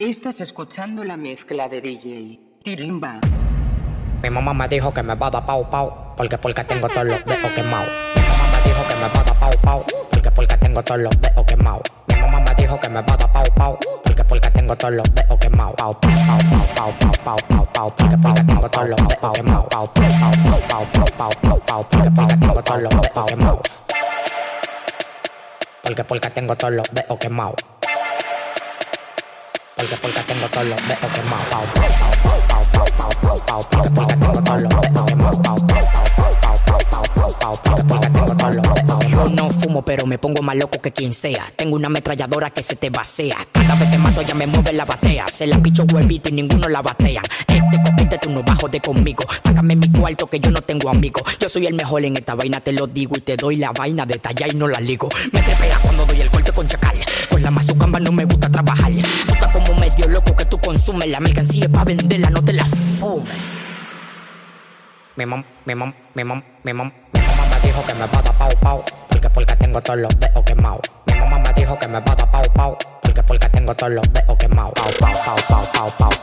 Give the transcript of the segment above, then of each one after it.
Estás escuchando la mezcla de DJ Tirimba. Mi mamá me dijo que me va a dar pau pau, porque porque tengo todos los dedos quemados. Mi mamá me dijo que me va a dar pau pau, porque porque tengo todos los dedos quemados. Mi mamá me dijo que me va a dar pau pau, porque porque tengo todos los dedos quemados. Pau pau pau pau pau pau pau pau, porque porque tengo todos los dedos quemados. Pau pau pau pau pau pau pau pau, porque porque tengo todos los dedos quemados. Porque porque tengo todos los dedos quemados. Porque porque tengo todos los dedos quemados. Tengo. Yo no fumo, pero me pongo más loco que quien sea. Tengo una ametralladora que se te vacía. Cada vez que mato ya me mueve la batea. Se la picho huevito y ninguno la batea. Este copete tú no bajo de conmigo. Págame mi cuarto que yo no tengo amigos. Yo soy el mejor en esta vaina, te lo digo. Y te doy la vaina de talla y no la ligo. Me trepea cuando doy el corte con chacal. Con la mazucamba no me gusta trabajar loco que tú consumes. La mercancía pa' venderla, no te la fumes. Mi mam, mi mam, mi mam, mi mam, mi mamá me dijo que me va a dar pau pau, porque porque tengo todos los dedos quemados. Mi mamá me dijo que me va a dar pau pau, porque porque tengo todos los dedos quemados. Pau pau pau pau pau pau.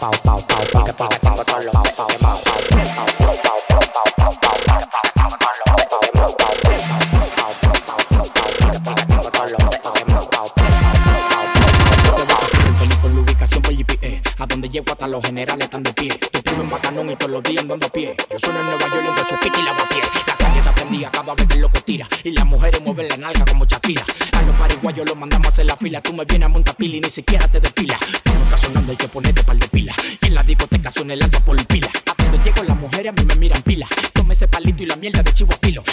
Generales están de pie. Te primo en bacanón y todos los días andando a pie. Yo sueno en Nueva York en ocho pique y la a pie. La calle está prendida cada vez que lo que tira. Y las mujeres mueven la nalga como Shakira. A los pariguayos los mandamos a hacer la fila. Tú me vienes a montar pila y ni siquiera te depilas. Cuando está sonando hay que ponerte par de pila. Y en la discoteca suena el alfa por pila. A donde llego las mujeres a mí me miran pila. Tome ese palito y la mierda de chivo a pilo.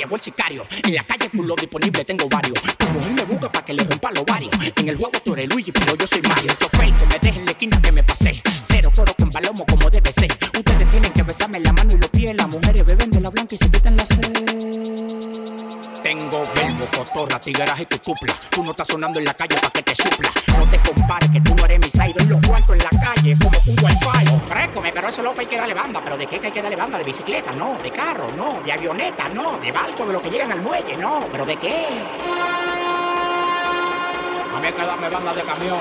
Llegó el sicario. En la calle culo disponible tengo varios. Tu mujer me busca para que le rompa los varios. En el juego tú eres Luigi, pero yo soy Mario. Yo fake, me dejen en la esquina que me pasé. Cero coro con palomo como debe ser. Ustedes tienen que besarme la mano y los pies. Las mujeres beben de la blanca y se quitan la sed. Tengo verbo, cotorra, tigueraje y tu cupla. Tú no estás sonando en la calle para que te supla. No te compares que tú no eres mi side. Los cuartos en la pero eso loco hay que darle banda. ¿Pero de qué que hay que darle banda? ¿De bicicleta? No. ¿De carro? No. ¿De avioneta? No. ¿De barco? ¿De lo que llegan al muelle? No. ¿Pero de qué? A mí hay que darme banda de camión.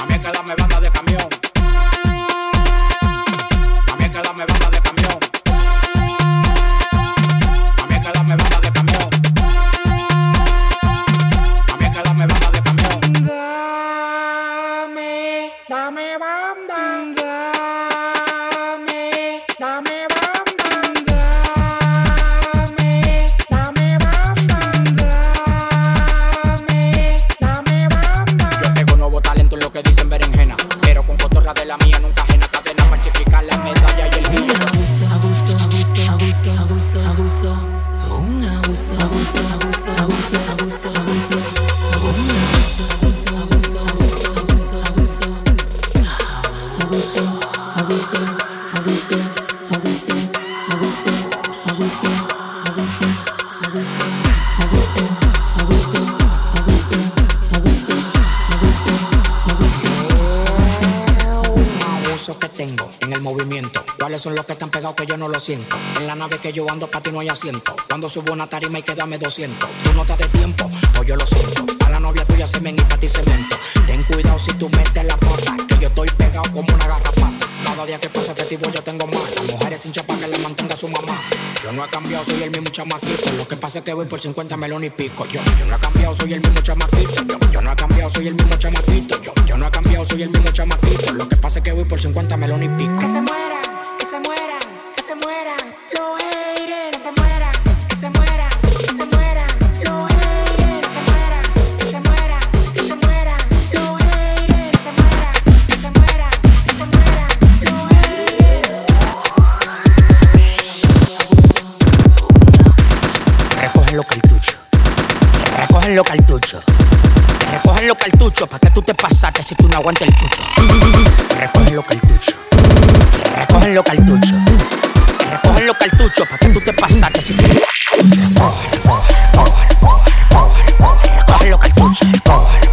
A mí hay que darme banda de camión. A mí hay que darme banda de camión. I was there. Que tengo en el movimiento. ¿Cuáles son los que están pegados que yo no lo siento? En la nave que yo ando, para ti no hay asiento. Cuando subo una tarima y que dame 200. Tú no te des tiempo, pues yo lo siento. A la novia tuya se ven y para ti cemento. Ten cuidado si tú metes la porta, que yo estoy pegado como una garrapata. Cada día que pasa festivo yo tengo más. Las mujeres sin chapa que le mantenga su mamá. Yo no he cambiado, soy el mismo chamaquito. Lo que pasa es que voy por 50 melones y pico. Yo, no he cambiado, soy el mismo chamaquito. Yo, no he cambiado, soy el mismo chamaquito. Yo, no he cambiado, soy el mismo chamaquito. Lo que pasa es que voy por 50 melones y pico. Que se mueran, Recogen los cartuchos. Recogen los cartuchos para que tú te pasaste si tú no aguantas el chucho. Recogen los cartuchos. Recogen los cartuchos. Recogen los cartuchos para que tú te pasaste si tú no Recogen los cartuchos.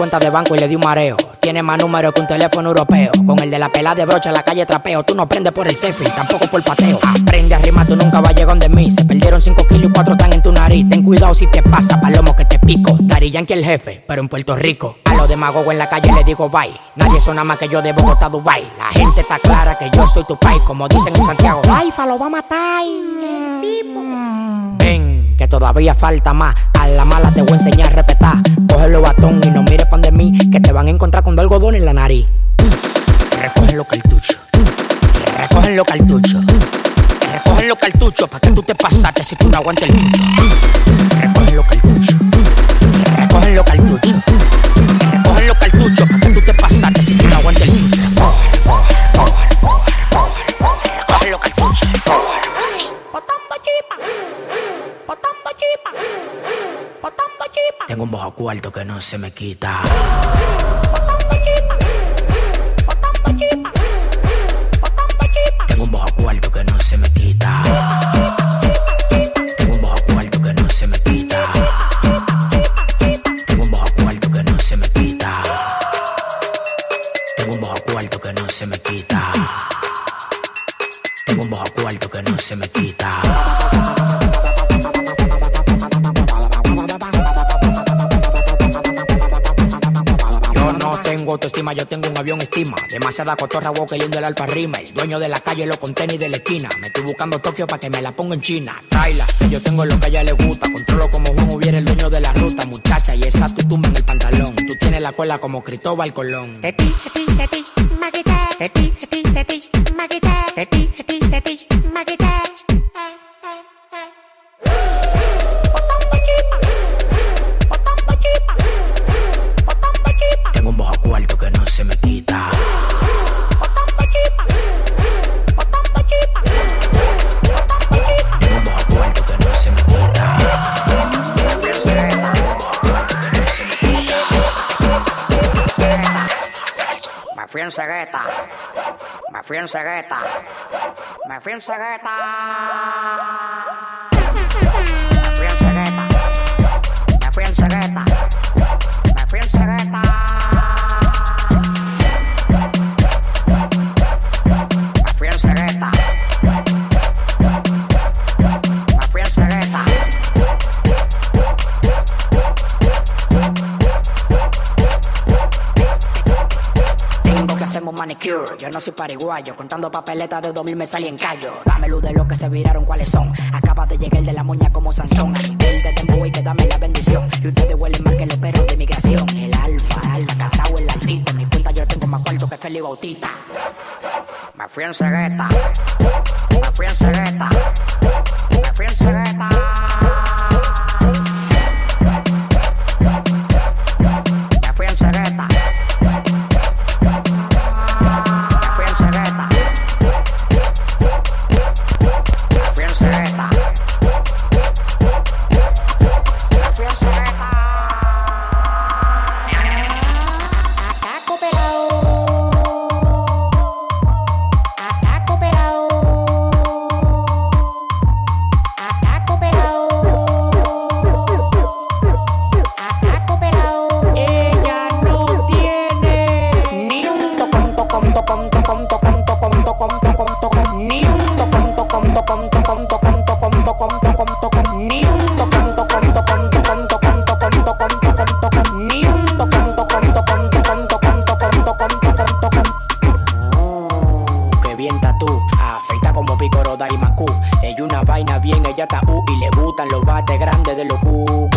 Cuenta de banco y le di un mareo. Tiene más números que un teléfono europeo. Con el de la pela de brocha en la calle trapeo. Tú no aprendes por el selfie, tampoco por pateo. Aprende a rimar, tú nunca vas a llegar de mí. Se perdieron 5 kilos y 4 están en tu nariz. Ten cuidado si te pasa, palomo que te pico. Dari Yankee el jefe, pero en Puerto Rico. A los demagogos en la calle le digo bye. Nadie suena más que yo de Bogotá, Dubai. La gente está clara que yo soy tu país, como dicen en Santiago. Alfa lo va a matar. Ven, que todavía falta más. A la mala te voy a enseñar a respetar. Cógelo batón y no mires pan de mí, que te van a encontrar con algodón en la nariz. Recogen los cartuchos. Recogen los cartuchos. Recogen los cartuchos para que tú te pasaste si tú no aguantas el chucho. Recogen los cartuchos. Recogen los cartuchos. Recogen los cartuchos para que tú te pasaste si tú no aguantas el chucho. Recogen los cartuchos. Tengo un bajo cuarto que no se me quita. Tengo un bajo cuarto que no se me quita. Tengo un bajo cuarto que no se me quita. Tengo un bajo cuarto que no se me quita. Tengo un bajo cuarto que no se me quita. Tengo un bajo cuarto que no se me quita. Tengo autoestima, yo tengo un avión estima. Demasiada cotorra, wow, que lindo el alfa rima. El dueño de la calle, lo con tenis de la esquina. Me estoy buscando Tokio para que me la ponga en China. Traila, que yo tengo lo que a ella le gusta. Controlo como Juan hubiera el dueño de la ruta, muchacha. Y esa tu tumba en el pantalón. Tú tienes la cola como Cristóbal Colón. Teti, teti, teti. Teti, teti, teti. Teti, teti, en cegueta. Me fui en cegueta. Me fui en cegueta. Me fui en cegueta. Me fui en cegueta. Yo no soy pariguayo. Contando papeletas de 2000 me salí en callo. Dame luz de lo que se viraron, cuáles son. Acaba de llegar de la moña como Sansón. A nivel de tempo y que dame la bendición. Y ustedes huelen más que los perros de migración. El alfa, el sacatao, el. En mi cuenta yo tengo más cuarto que Feli Bautista. Me fui en cegueta. Me fui en cegueta. y le gustan los bates grandes de los cucu.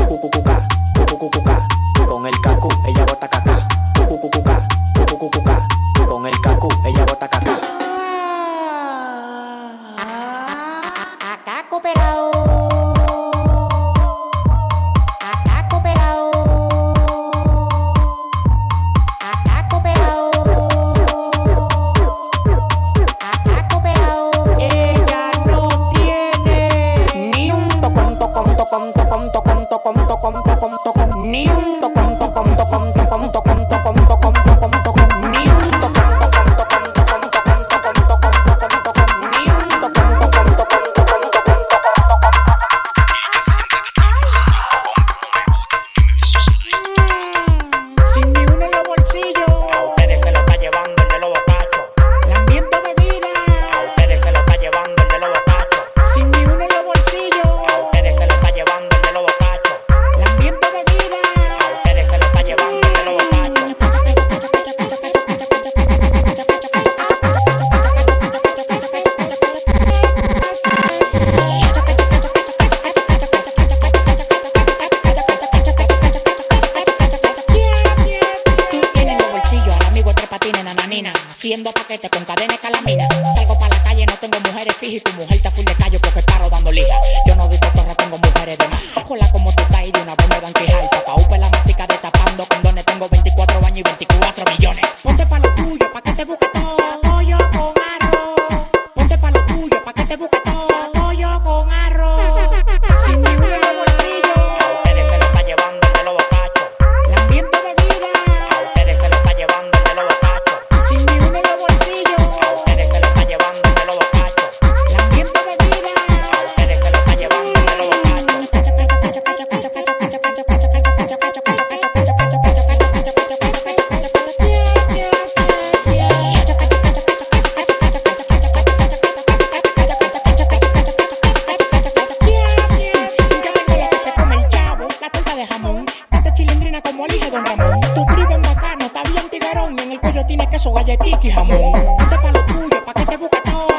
y en el cuello tiene queso, galletita y jamón. Ponte pa' lo tuyo, pa' que te busque todo.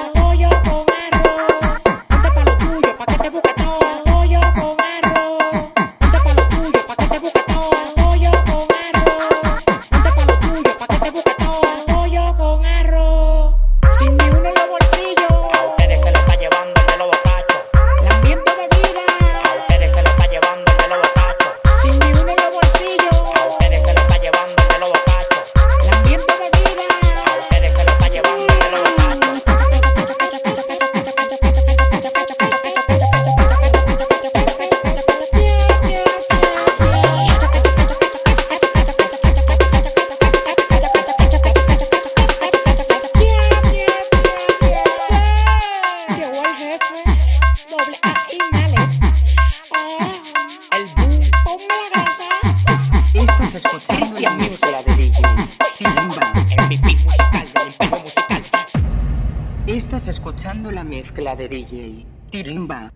de DJ Tirimba.